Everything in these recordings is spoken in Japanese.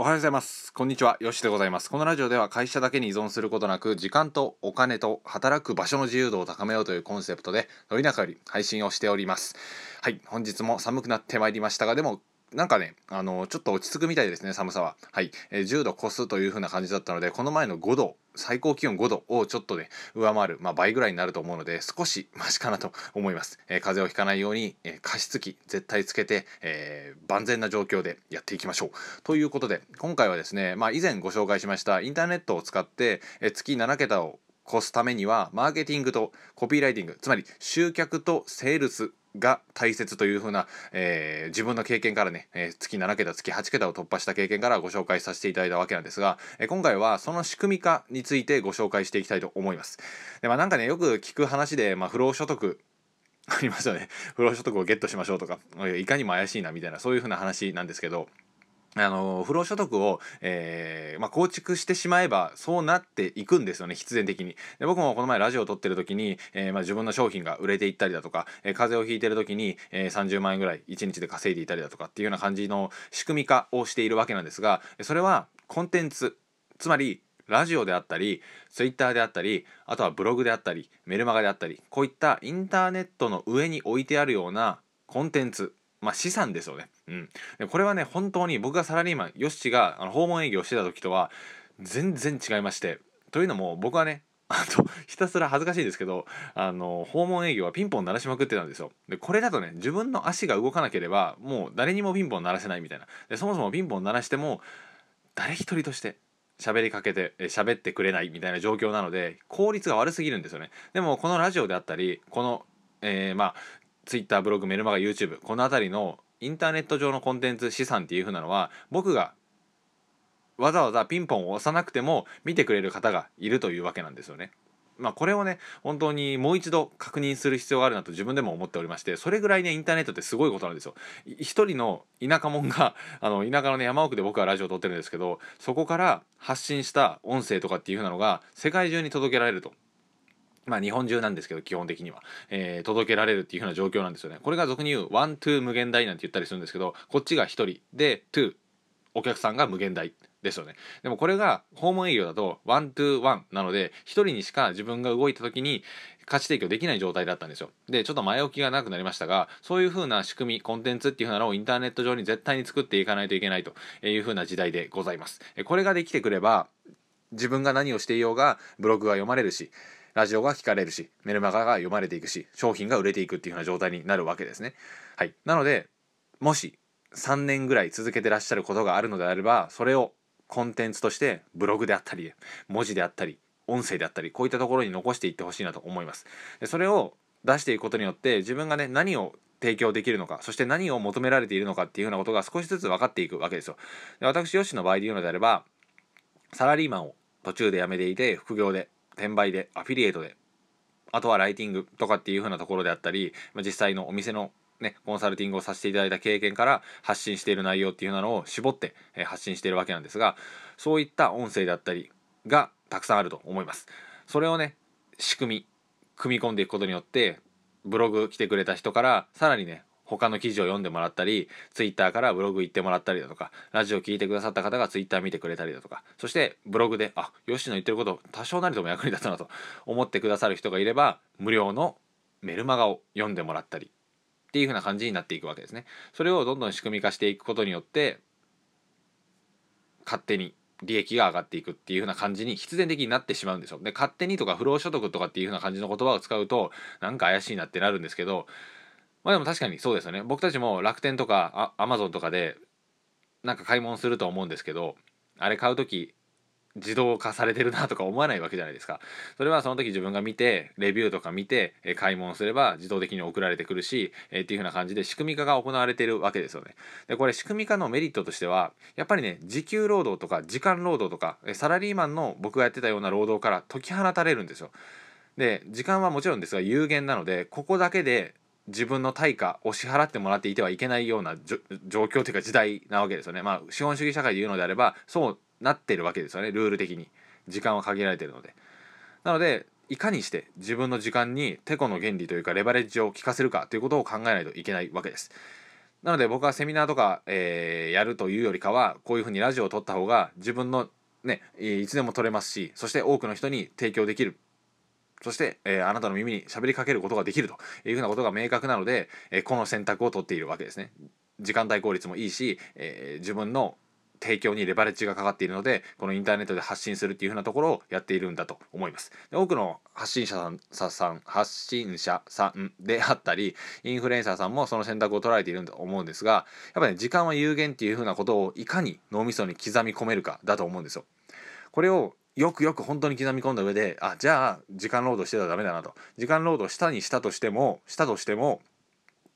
おはようございます。こんにちは。よしでございます。このラジオでは会社だけに依存することなく、時間とお金と働く場所の自由度を高めようというコンセプトで、のりなかより配信をしております。はい。本日も寒くなってまいりましたが、でも、なんかね、あのちょっと落ち着くみたいですね、寒さは。はい。えー10度越すという風な感じだったので、この前の5度、最高気温5度をちょっとね、上回る、まあ倍ぐらいになると思うので、少しマシかなと思います。えー風邪をひかないように、えー加湿器絶対つけて、えー万全な状況でやっていきましょう。ということで、今回はですね、まあ以前ご紹介しましたインターネットを使って、えー月7桁を越すためにはマーケティングとコピーライティングつまり集客とセールスが大切というふうな、えー自分の経験からね、えー月7桁月8桁を突破した経験からご紹介させていただいたわけなんですが、えー今回はその仕組み化についてご紹介していきたいと思います。でまあなんかねよく聞く話で、まあ、不労所得 ありますよね不労所得をゲットしましょうとかいかにも怪しいなみたいなそういうふうな話なんですけどあの不労所得を、えーまあ、構築してしまえばそうなっていくんですよね必然的に。で僕もこの前ラジオを撮ってる時に、えーまあ、自分の商品が売れていったりだとか、えー風邪をひいてる時に、えー30万円ぐらい1日で稼いでいたりだとかっていうような感じの仕組み化をしているわけなんですがそれはコンテンツつまりラジオであったりツイッターであったりあとはブログであったりメルマガであったりこういったインターネットの上に置いてあるようなコンテンツまあ資産ですよね。うん、でこれはね本当に僕がサラリーマンヨッシーがあの訪問営業してた時とは全然違いまして。というのも僕はねあとひたすら恥ずかしいですけどあの訪問営業はピンポン鳴らしまくってたんですよ。でこれだとね自分の足が動かなければもう誰にもピンポン鳴らせないみたいな。でそもそもピンポン鳴らしても誰一人として喋りかけてえ喋ってくれないみたいな状況なので効率が悪すぎるんですよね。でもこのラジオであったりこの、えーまあ Twitter ブログメルマガ YouTube この辺りのインターネット上のコンテンツ資産っていう風なのは僕がわざわざピンポンを押さなくても見てくれる方がいるというわけなんですよね。まあこれをね本当にもう一度確認する必要があるなと自分でも思っておりましてそれぐらいねインターネットってすごいことなんですよ。一人の田舎者が あの田舎のね山奥で僕はラジオを撮ってるんですけどそこから発信した音声とかっていう風なのが世界中に届けられると。まあ日本中なんですけど基本的には、えー届けられるっていう風な状況なんですよね。これが俗に言う one to 無限大なんて言ったりするんですけどこっちが一人で to お客さんが無限大ですよね。でもこれが訪問営業だと one to one なので一人にしか自分が動いた時に価値提供できない状態だったんですよ。でちょっと前置きがなくなりましたがそういう風な仕組みコンテンツっていう風なのをインターネット上に絶対に作っていかないといけないという風な時代でございます。これができてくれば自分が何をしていようがブログが読まれるしラジオが聞かれるしメルマガが読まれていくし商品が売れていくっていうような状態になるわけですね。はい、なのでもし3年ぐらい続けてらっしゃることがあるのであればそれをコンテンツとしてブログであったり文字であったり音声であったりこういったところに残していってほしいなと思います。でそれを出していくことによって自分がね何を提供できるのかそして何を求められているのかっていうようなことが少しずつ分かっていくわけですよ。で私よしの場合で言うのであればサラリーマンを途中で辞めていて副業で転売でアフィリエイトであとはライティングとかっていう風なところであったりまあ実際のお店のね、コンサルティングをさせていただいた経験から発信している内容っていうのを絞って、発信しているわけなんですがそういった音声だったりがたくさんあると思います。それをね仕組み組み込んでいくことによってブログ来てくれた人からさらにね他の記事を読んでもらったりツイッターからブログ行ってもらったりだとかラジオ聞いてくださった方がツイッター見てくれたりだとかそしてブログであヨシの言ってること多少なりとも役に立つなと思ってくださる人がいれば無料のメルマガを読んでもらったりっていう風な感じになっていくわけですね。それをどんどん仕組み化していくことによって勝手に利益が上がっていくっていう風な感じに必然的になってしまうんですよ。で勝手にとか不労所得とかっていう風な感じの言葉を使うとなんか怪しいなってなるんですけどまあでも確かにそうですよね。僕たちも楽天とかアマゾンとかでなんか買い物すると思うんですけどあれ買う時自動化されてるなとか思わないわけじゃないですか。それはその時自分が見てレビューとか見てえ買い物すれば自動的に送られてくるし、えっていう風な感じで仕組み化が行われてるわけですよね。でこれ仕組み化のメリットとしてはやっぱりね時給労働とか時間労働とかサラリーマンの僕がやってたような労働から解き放たれるんですよ。で時間はもちろんですが有限なのでここだけで自分の対価を支払ってもらっていてはいけないような状況というか時代なわけですよね。まあ資本主義社会で言うのであればそうなってるわけですよねルール的に時間は限られてるので。なのでいかにして自分の時間にテコの原理というかレバレッジを効かせるかということを考えないといけないわけです。なので僕はセミナーとか、えー、やるというよりかはこういうふうにラジオを撮った方が自分のねいつでも撮れますしそして多くの人に提供できるそして、えー、あなたの耳に喋りかけることができるというふうなことが明確なので、えー、この選択を取っているわけですね。時間帯効率もいいし、えー、自分の提供にレバレッジがかかっているのでこのインターネットで発信するっていうふうなところをやっているんだと思いますで多くの発信者さん発信者さんであったりインフルエンサーさんもその選択を捉えているんだと思うんですがやっぱり、ね、時間は有限っていうふうなことをいかに脳みそに刻み込めるかだと思うんですよこれをよくよく本当に刻み込んだ上であじゃあ時間労働してたらダメだなと。時間労働したにしたとしてもしたとしても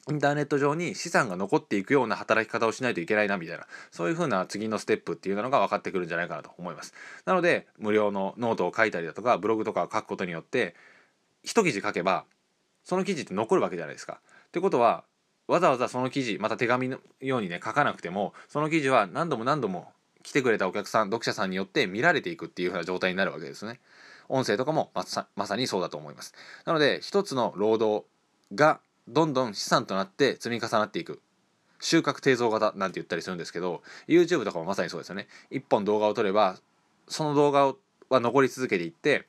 インターネット上に資産が残っていくような働き方をしないといけないなみたいな。そういう風な次のステップっていうのが分かってくるんじゃないかなと思います。なので無料のノートを書いたりだとかブログとかを書くことによって一記事書けばその記事って残るわけじゃないですか。ってことはわざわざその記事また手紙のようにね書かなくてもその記事は何度も何度も来てくれたお客さん読者さんによって見られていくっていう風な状態になるわけですね。音声とかもまさまさにそうだと思います。なので一つの労働がどんどん資産となって積み重なっていく。収穫定増型なんて言ったりするんですけど YouTube とかもまさにそうですよね。一本動画を撮ればその動画は残り続けていって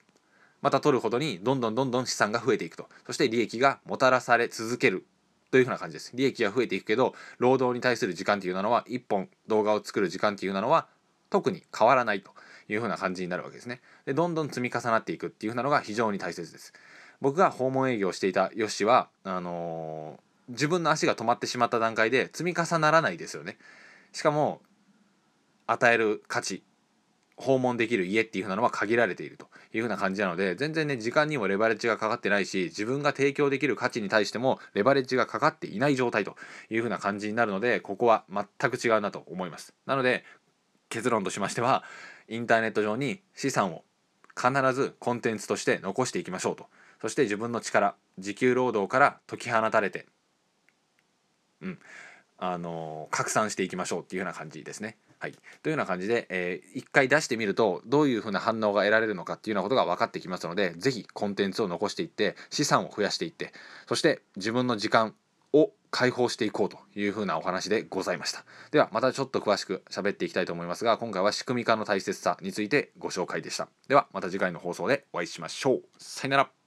また撮るほどにどんどんどんどん資産が増えていくと。そして利益がもたらされ続ける。というふうな感じです。利益が増えていくけど労働に対する時間っていうのは一本動画を作る時間っていうのは特に変わらないというふうな感じになるわけですね。でどんどん積み重なっていくっていうふうなのが非常に大切です。僕が訪問営業をしていたヨッシはあのー、自分の足が止まってしまった段階で積み重ならないですよね。しかも与える価値訪問できる家っていう風なのは限られていると。いう風な感じなので全然ね時間にもレバレッジがかかってないし自分が提供できる価値に対してもレバレッジがかかっていない状態という風な感じになるのでここは全く違うなと思いますなので結論としましてはインターネット上に資産を必ずコンテンツとして残していきましょうとそして自分の力時給労働から解き放たれて、うん、あの拡散していきましょうっていうような感じですね。はい、というような感じで、えー、一回出してみるとどういうふうな反応が得られるのかっていうようなことが分かってきますので是非コンテンツを残していって資産を増やしていってそして自分の時間を解放していこうというふうなお話でございました。ではまたちょっと詳しく喋っていきたいと思いますが今回は仕組み化の大切さについてご紹介でした。ではまた次回の放送でお会いしましょう。さよなら。